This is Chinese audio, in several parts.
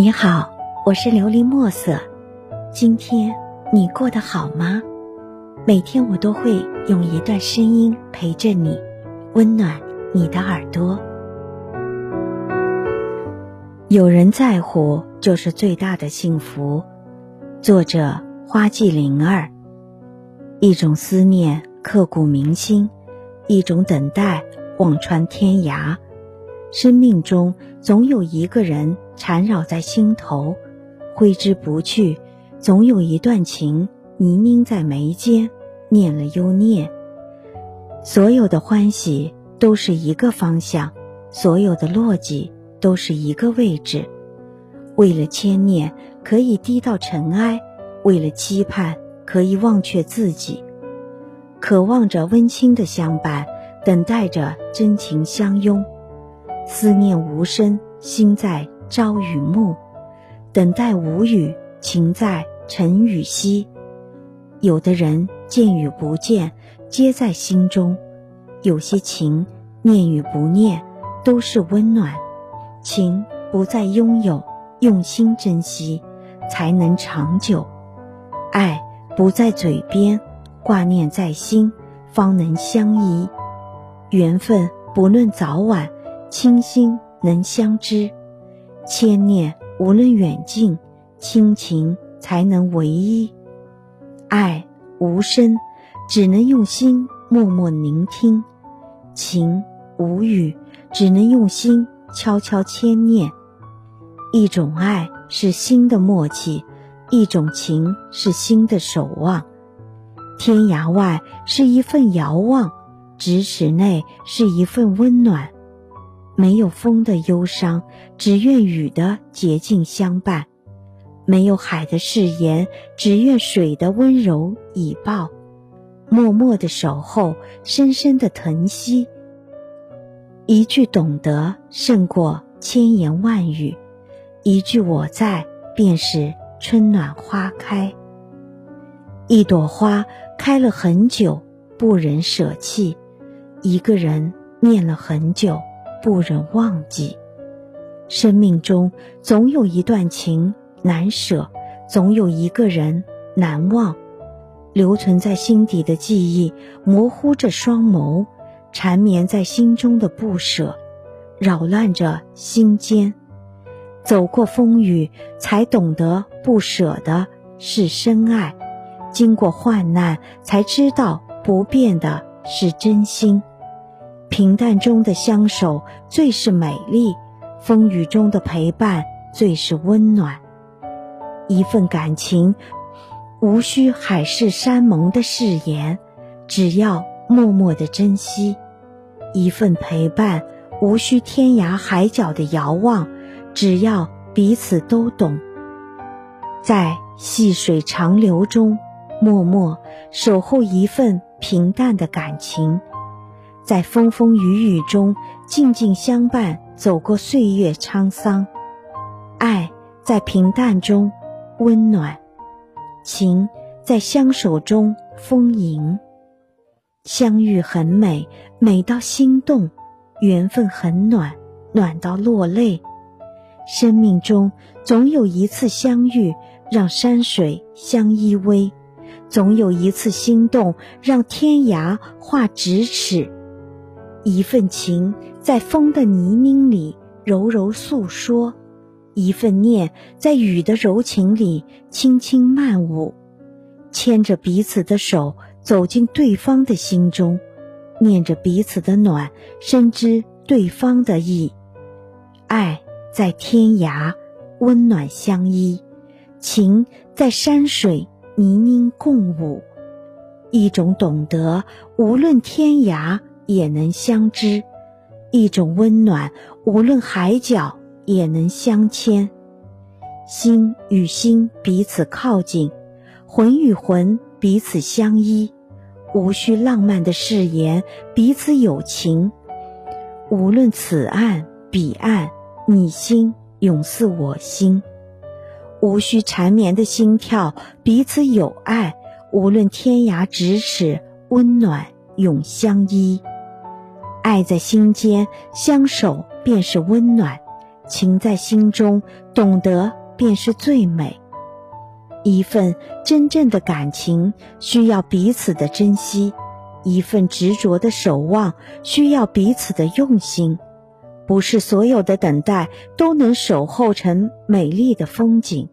你好，我是琉璃墨色。今天你过得好吗？每天我都会用一段声音陪着你，温暖你的耳朵。有人在乎就是最大的幸福。作者：花季灵儿。一种思念刻骨铭心，一种等待望穿天涯。生命中总有一个人缠绕在心头，挥之不去；总有一段情泥泞在眉间，念了又念。所有的欢喜都是一个方向，所有的落寂都是一个位置。为了牵念，可以低到尘埃；为了期盼，可以忘却自己。渴望着温馨的相伴，等待着真情相拥。思念无声，心在朝与暮；等待无语，情在晨与夕。有的人见与不见，皆在心中；有些情念与不念，都是温暖。情不再拥有，用心珍惜，才能长久；爱不在嘴边，挂念在心，方能相依。缘分不论早晚。清心能相知，牵念无论远近，亲情才能唯一。爱无声，只能用心默默聆听；情无语，只能用心悄悄牵念。一种爱是心的默契，一种情是心的守望。天涯外是一份遥望，咫尺内是一份温暖。没有风的忧伤，只愿雨的洁净相伴；没有海的誓言，只愿水的温柔以报。默默的守候，深深的疼惜。一句懂得胜过千言万语，一句我在便是春暖花开。一朵花开了很久，不忍舍弃；一个人念了很久。不忍忘记，生命中总有一段情难舍，总有一个人难忘。留存在心底的记忆，模糊着双眸；缠绵在心中的不舍，扰乱着心间。走过风雨，才懂得不舍的是深爱；经过患难，才知道不变的是真心。平淡中的相守最是美丽，风雨中的陪伴最是温暖。一份感情，无需海誓山盟的誓言，只要默默的珍惜；一份陪伴，无需天涯海角的遥望，只要彼此都懂。在细水长流中，默默守候一份平淡的感情。在风风雨雨中静静相伴，走过岁月沧桑。爱在平淡中温暖，情在相守中丰盈。相遇很美，美到心动；缘分很暖，暖到落泪。生命中总有一次相遇，让山水相依偎；总有一次心动，让天涯化咫尺。一份情在风的泥泞里柔柔诉说，一份念在雨的柔情里轻轻漫舞，牵着彼此的手走进对方的心中，念着彼此的暖，深知对方的意。爱在天涯，温暖相依；情在山水，泥泞共舞。一种懂得，无论天涯。也能相知，一种温暖，无论海角也能相牵。心与心彼此靠近，魂与魂彼此相依。无需浪漫的誓言，彼此有情。无论此岸彼岸，你心永似我心。无需缠绵的心跳，彼此有爱。无论天涯咫尺，温暖永相依。爱在心间，相守便是温暖；情在心中，懂得便是最美。一份真正的感情需要彼此的珍惜，一份执着的守望需要彼此的用心。不是所有的等待都能守候成美丽的风景，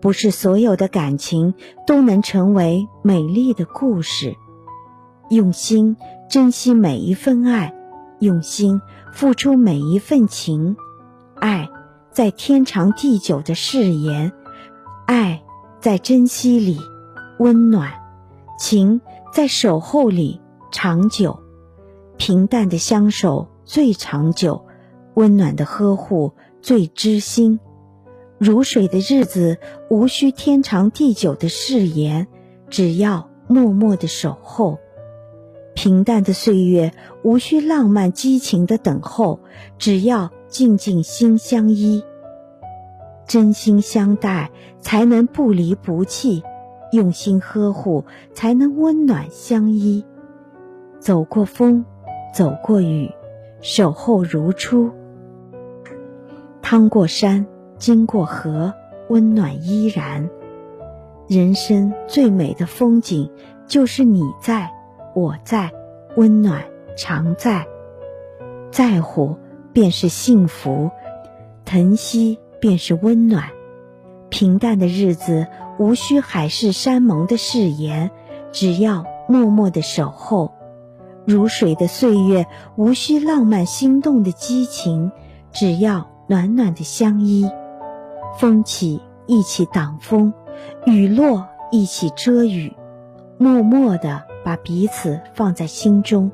不是所有的感情都能成为美丽的故事。用心珍惜每一份爱，用心付出每一份情。爱在天长地久的誓言，爱在珍惜里温暖，情在守候里长久。平淡的相守最长久。温暖的呵护最知心，如水的日子无需天长地久的誓言，只要默默的守候；平淡的岁月无需浪漫激情的等候，只要静静心相依。真心相待才能不离不弃，用心呵护才能温暖相依。走过风，走过雨，守候如初。趟过山，经过河，温暖依然。人生最美的风景，就是你在，我在，温暖常在。在乎便是幸福，疼惜便是温暖。平淡的日子无需海誓山盟的誓言，只要默默的守候。如水的岁月无需浪漫心动的激情，只要。暖暖的相依，风起一起挡风，雨落一起遮雨，默默的把彼此放在心中，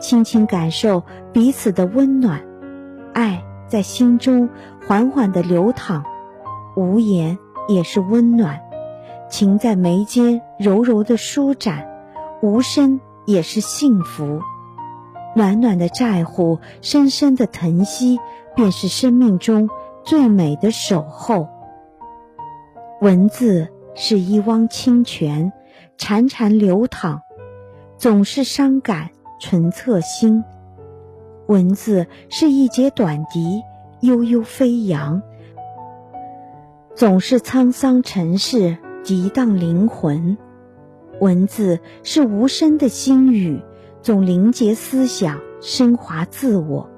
轻轻感受彼此的温暖，爱在心中缓缓地流淌，无言也是温暖，情在眉间柔柔的舒展，无声也是幸福，暖暖的在乎，深深的疼惜。便是生命中最美的守候。文字是一汪清泉，潺潺流淌，总是伤感纯策心。文字是一节短笛，悠悠飞扬，总是沧桑尘世，涤荡灵魂。文字是无声的心语，总凝结思想，升华自我。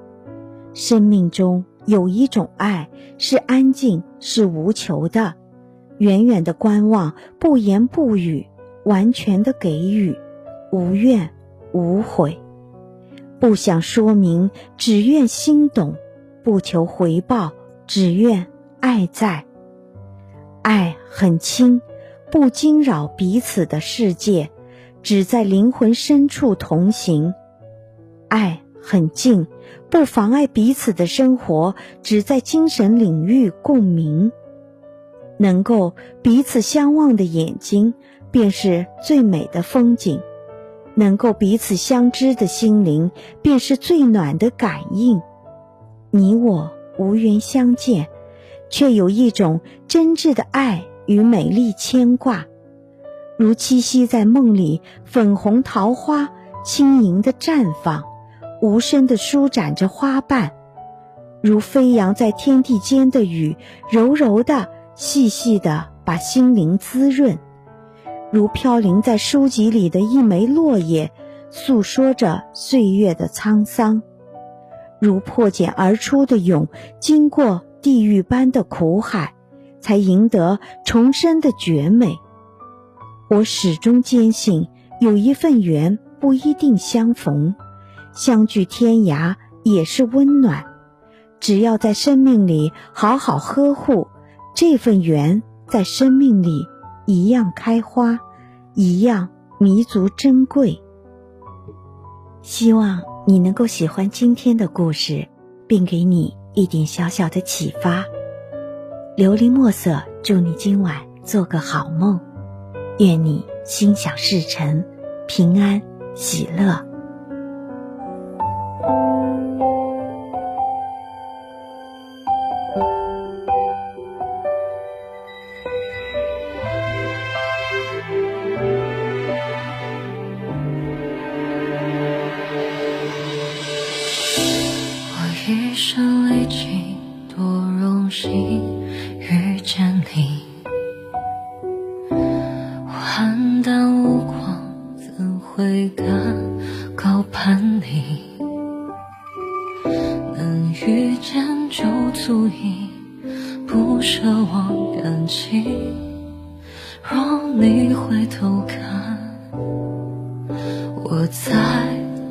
生命中有一种爱，是安静，是无求的，远远的观望，不言不语，完全的给予，无怨无悔，不想说明，只愿心懂，不求回报，只愿爱在。爱很轻，不惊扰彼此的世界，只在灵魂深处同行。爱。很近，不妨碍彼此的生活，只在精神领域共鸣。能够彼此相望的眼睛，便是最美的风景；能够彼此相知的心灵，便是最暖的感应。你我无缘相见，却有一种真挚的爱与美丽牵挂，如栖息在梦里粉红桃花，轻盈的绽放。无声地舒展着花瓣，如飞扬在天地间的雨，柔柔的、细细的把心灵滋润；如飘零在书籍里的一枚落叶，诉说着岁月的沧桑；如破茧而出的蛹，经过地狱般的苦海，才赢得重生的绝美。我始终坚信，有一份缘不一定相逢。相聚天涯也是温暖，只要在生命里好好呵护这份缘，在生命里一样开花，一样弥足珍贵。希望你能够喜欢今天的故事，并给你一点小小的启发。琉璃墨色，祝你今晚做个好梦，愿你心想事成，平安喜乐。遇见你。我黯淡无光，怎会敢高攀你？能遇见就足矣，不奢望感激。若你回头看，我在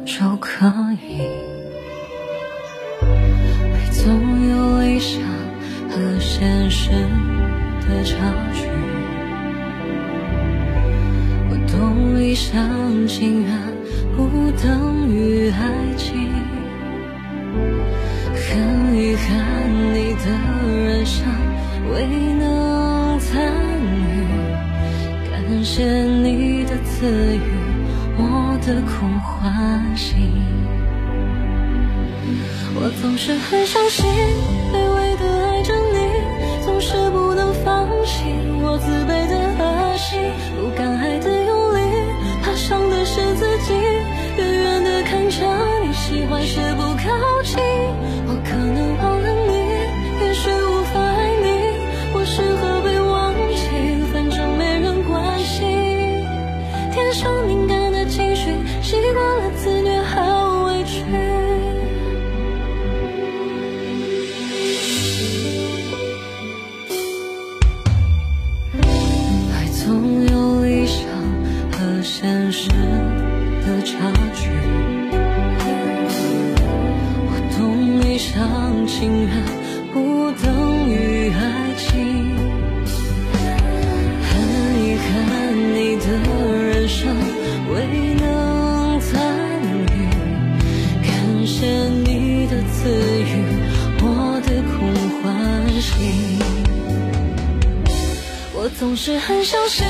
就可以。爱总有理想和现实的差距。我懂一厢情愿不等于爱情。很遗憾你的人生未能参与，感谢你的赐予，我的空欢喜。我总是很小心，卑微的爱着你，总是不能放弃我自卑的恶习，不敢爱的用力，怕伤的是自己，远远的看着你喜欢却不靠近。我可情愿不等于爱情。很遗憾你的人生未能参与，感谢你的赐予，我的空欢喜。我总是很相信，